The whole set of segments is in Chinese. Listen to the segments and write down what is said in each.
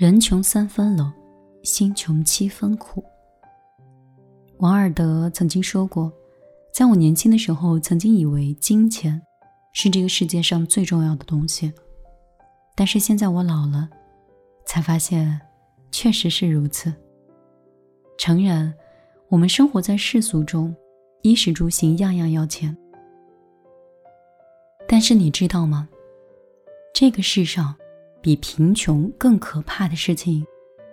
人穷三分冷，心穷七分苦。王尔德曾经说过，在我年轻的时候，曾经以为金钱是这个世界上最重要的东西，但是现在我老了，才发现确实是如此。诚然，我们生活在世俗中，衣食住行样样要钱，但是你知道吗？这个世上，比贫穷更可怕的事情，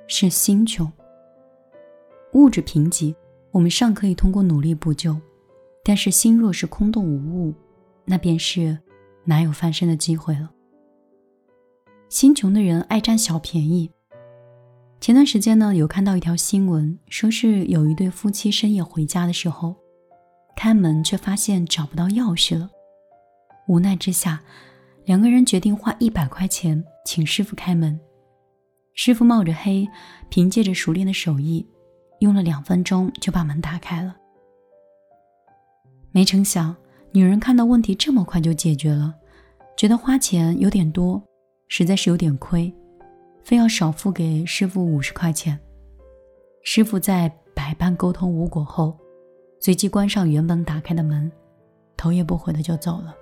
是心穷。物质贫瘠，我们尚可以通过努力补救；但是心若是空洞无物，那便是哪有翻身的机会了。心穷的人爱占小便宜。前段时间呢，有看到一条新闻，说是有一对夫妻深夜回家的时候，开门却发现找不到钥匙了，无奈之下。两个人决定花一百块钱请师傅开门。师傅冒着黑，凭借着熟练的手艺，用了两分钟就把门打开了。没成想，女人看到问题这么快就解决了，觉得花钱有点多，实在是有点亏，非要少付给师傅五十块钱。师傅在百般沟通无果后，随即关上原本打开的门，头也不回的就走了。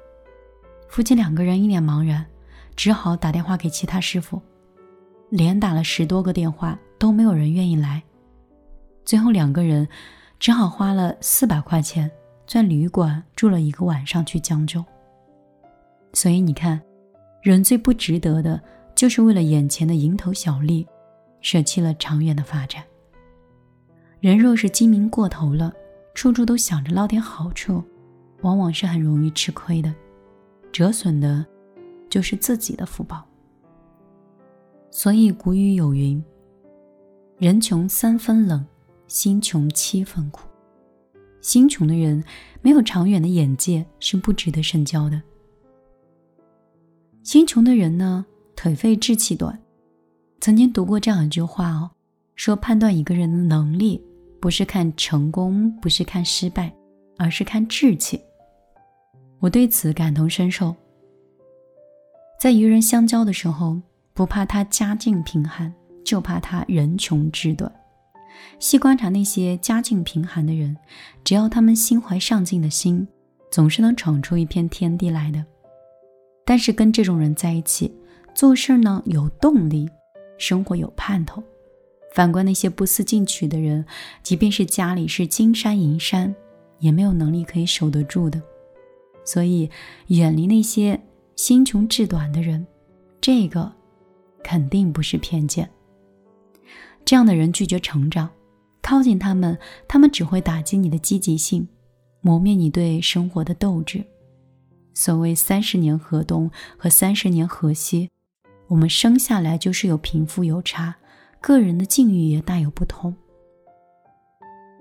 夫妻两个人一脸茫然，只好打电话给其他师傅，连打了十多个电话都没有人愿意来。最后两个人只好花了四百块钱在旅馆住了一个晚上去将就。所以你看，人最不值得的就是为了眼前的蝇头小利，舍弃了长远的发展。人若是精明过头了，处处都想着捞点好处，往往是很容易吃亏的。折损的，就是自己的福报。所以古语有云：“人穷三分冷，心穷七分苦。”心穷的人没有长远的眼界，是不值得深交的。心穷的人呢，腿废志气短。曾经读过这样一句话哦，说判断一个人的能力，不是看成功，不是看失败，而是看志气。我对此感同身受。在与人相交的时候，不怕他家境贫寒，就怕他人穷志短。细观察那些家境贫寒的人，只要他们心怀上进的心，总是能闯出一片天地来的。但是跟这种人在一起，做事呢有动力，生活有盼头。反观那些不思进取的人，即便是家里是金山银山，也没有能力可以守得住的。所以，远离那些心穷志短的人，这个肯定不是偏见。这样的人拒绝成长，靠近他们，他们只会打击你的积极性，磨灭你对生活的斗志。所谓三十年河东和三十年河西，我们生下来就是有贫富有差，个人的境遇也大有不同。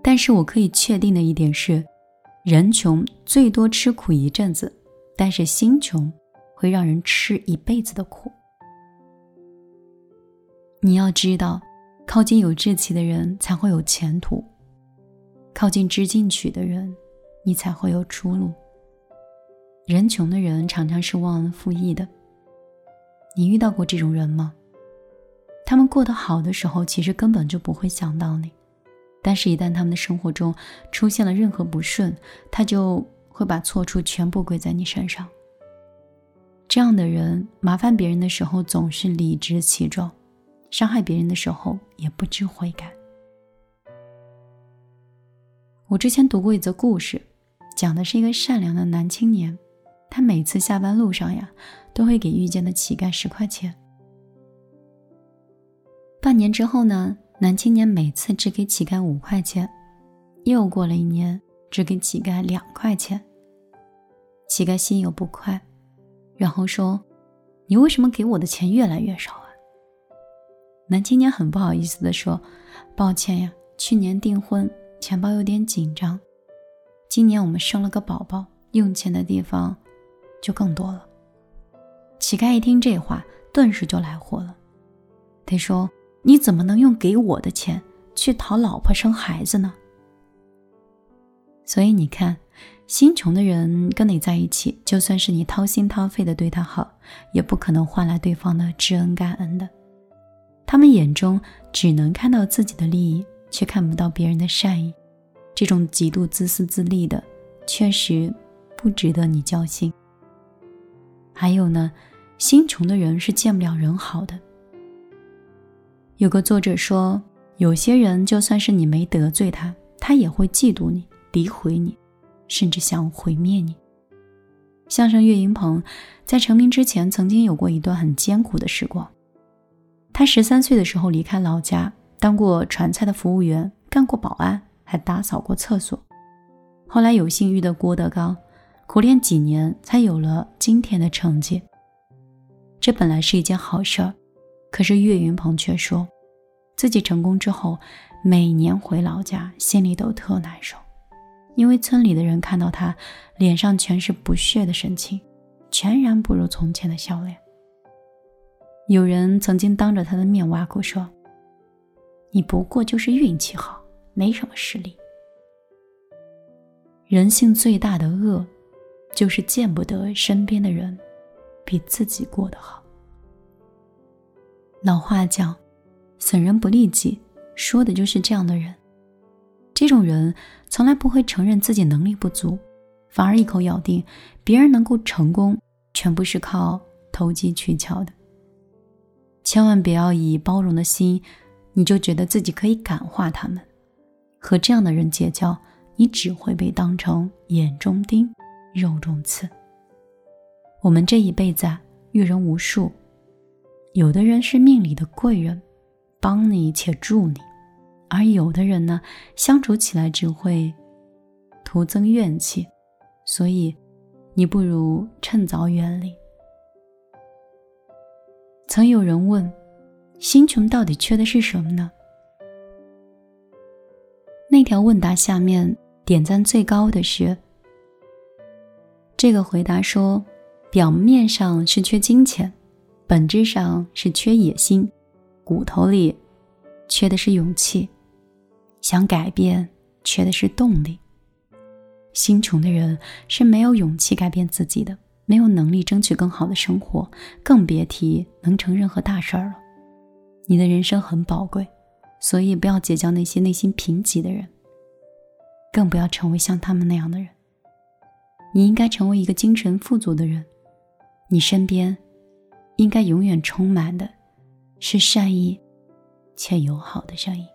但是我可以确定的一点是。人穷最多吃苦一阵子，但是心穷会让人吃一辈子的苦。你要知道，靠近有志气的人才会有前途，靠近知进取的人，你才会有出路。人穷的人常常是忘恩负义的，你遇到过这种人吗？他们过得好的时候，其实根本就不会想到你。但是，一旦他们的生活中出现了任何不顺，他就会把错处全部归在你身上。这样的人，麻烦别人的时候总是理直气壮，伤害别人的时候也不知悔改。我之前读过一则故事，讲的是一个善良的男青年，他每次下班路上呀，都会给遇见的乞丐十块钱。半年之后呢？男青年每次只给乞丐五块钱，又过了一年，只给乞丐两块钱。乞丐心有不快，然后说：“你为什么给我的钱越来越少啊？”男青年很不好意思地说：“抱歉呀，去年订婚，钱包有点紧张。今年我们生了个宝宝，用钱的地方就更多了。”乞丐一听这话，顿时就来火了，他说。你怎么能用给我的钱去讨老婆生孩子呢？所以你看，心穷的人跟你在一起，就算是你掏心掏肺的对他好，也不可能换来对方的知恩感恩的。他们眼中只能看到自己的利益，却看不到别人的善意。这种极度自私自利的，确实不值得你交心。还有呢，心穷的人是见不了人好的。有个作者说，有些人就算是你没得罪他，他也会嫉妒你、诋毁你，甚至想毁灭你。相声岳云鹏在成名之前，曾经有过一段很艰苦的时光。他十三岁的时候离开老家，当过传菜的服务员，干过保安，还打扫过厕所。后来有幸遇到郭德纲，苦练几年，才有了今天的成绩。这本来是一件好事儿，可是岳云鹏却说，自己成功之后，每年回老家，心里都特难受。因为村里的人看到他脸上全是不屑的神情，全然不如从前的笑脸。有人曾经当着他的面挖苦说：“你不过就是运气好，没什么实力。”人性最大的恶，就是见不得身边的人比自己过得好。老话讲：“损人不利己”，说的就是这样的人。这种人从来不会承认自己能力不足，反而一口咬定别人能够成功，全部是靠投机取巧的。千万不要以包容的心，你就觉得自己可以感化他们。和这样的人结交，你只会被当成眼中钉、肉中刺。我们这一辈子啊，遇人无数，有的人是命里的贵人，帮你且助你。而有的人呢，相处起来只会徒增怨气，所以你不如趁早远离。曾有人问：心穷到底缺的是什么呢？那条问答下面点赞最高的是这个回答说：表面上是缺金钱，本质上是缺野心，骨头里缺的是勇气。想改变，缺的是动力。心穷的人是没有勇气改变自己的，没有能力争取更好的生活，更别提能成任何大事儿了。你的人生很宝贵，所以不要结交那些内心贫瘠的人，更不要成为像他们那样的人。你应该成为一个精神富足的人，你身边应该永远充满的是善意且友好的声音。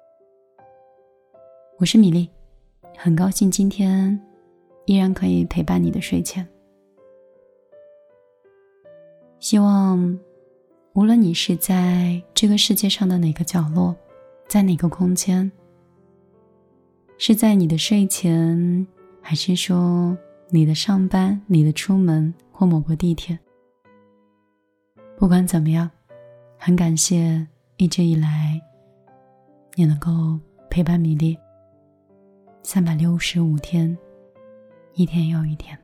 我是米粒，很高兴今天依然可以陪伴你的睡前。希望无论你是在这个世界上的哪个角落，在哪个空间，是在你的睡前，还是说你的上班、你的出门或某个地铁，不管怎么样，很感谢一直以来你能够陪伴米粒。三百六十五天，一天又一天。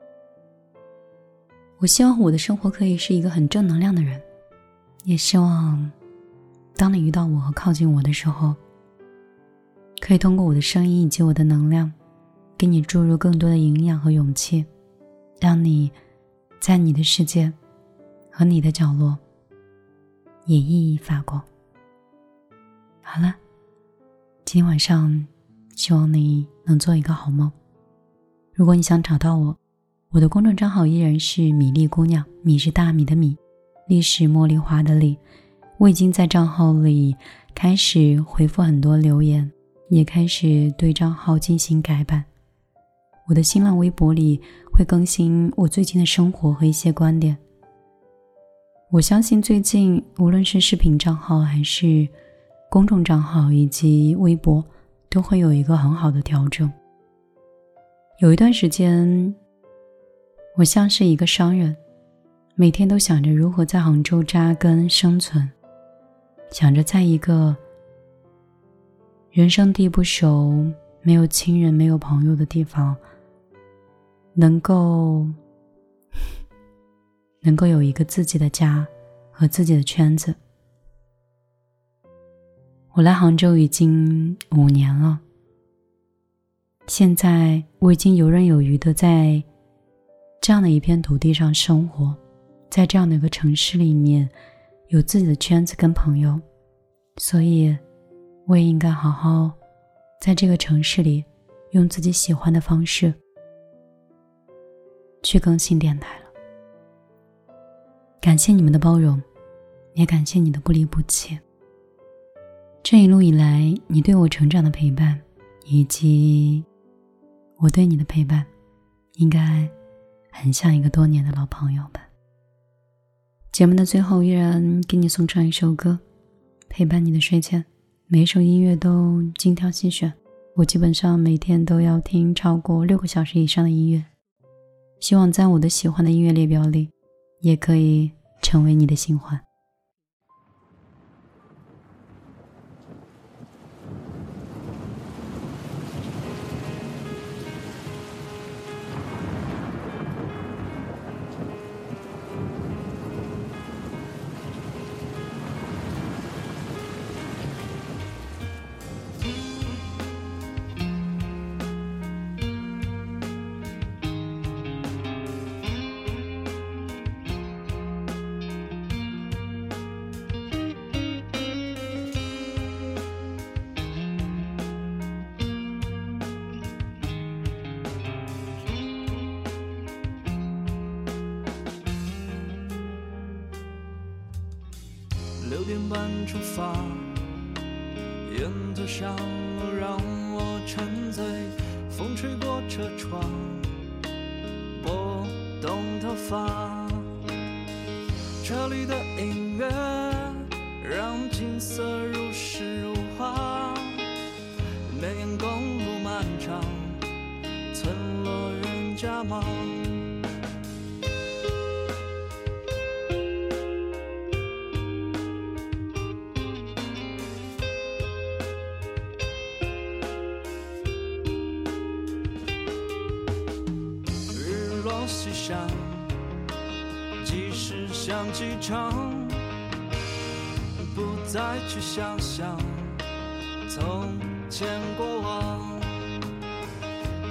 我希望我的生活可以是一个很正能量的人，也希望当你遇到我和靠近我的时候，可以通过我的声音以及我的能量，给你注入更多的营养和勇气，让你在你的世界和你的角落也熠熠发光。好了，今天晚上。希望你能做一个好梦。如果你想找到我，我的公众账号依然是米粒姑娘，米是大米的米，粒是茉莉花的粒。我已经在账号里开始回复很多留言，也开始对账号进行改版。我的新浪微博里会更新我最近的生活和一些观点。我相信最近无论是视频账号还是公众账号以及微博。都会有一个很好的调整。有一段时间，我像是一个商人，每天都想着如何在杭州扎根生存，想着在一个人生地不熟、没有亲人、没有朋友的地方，能够能够有一个自己的家和自己的圈子。我来杭州已经五年了，现在我已经游刃有余的在这样的一片土地上生活，在这样的一个城市里面，有自己的圈子跟朋友，所以我也应该好好在这个城市里，用自己喜欢的方式去更新电台了。感谢你们的包容，也感谢你的不离不弃。这一路以来，你对我成长的陪伴，以及我对你的陪伴，应该很像一个多年的老朋友吧。节目的最后，依然给你送上一首歌，陪伴你的睡前。每一首音乐都精挑细选，我基本上每天都要听超过六个小时以上的音乐。希望在我的喜欢的音乐列表里，也可以成为你的新欢。六点半出发，沿途上路让我沉醉，风吹过车窗，拨动头发。车里的音乐让景色如诗如画，绵延公路漫长，村落人家忙。机场，不再去想象从前过往。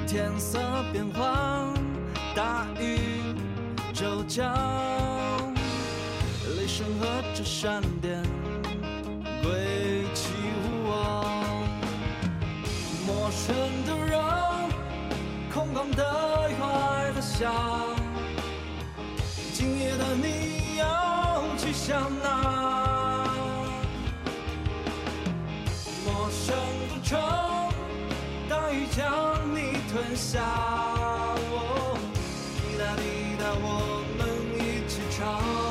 天色变幻，大雨骤降，雷声和着闪电，归期无望。陌生的人，空旷的海的想，向那？陌生的城，大雨将你吞下。哦滴答滴答，我们一起唱。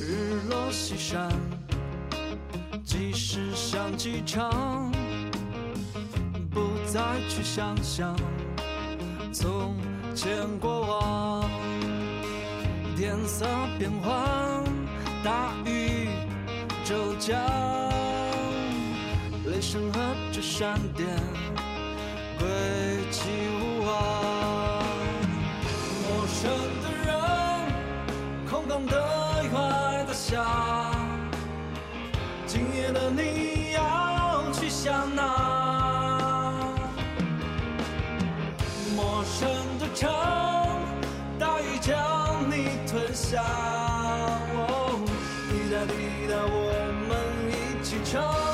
日落西山，即使像机场，不再去想象从前过往。天色变幻，大雨骤降，雷声和着闪电，归期无望。陌生的人，空荡的海在下，今夜的你要去向哪？陌生的城，大雨将你吞下。哦滴答滴答，我们一起唱。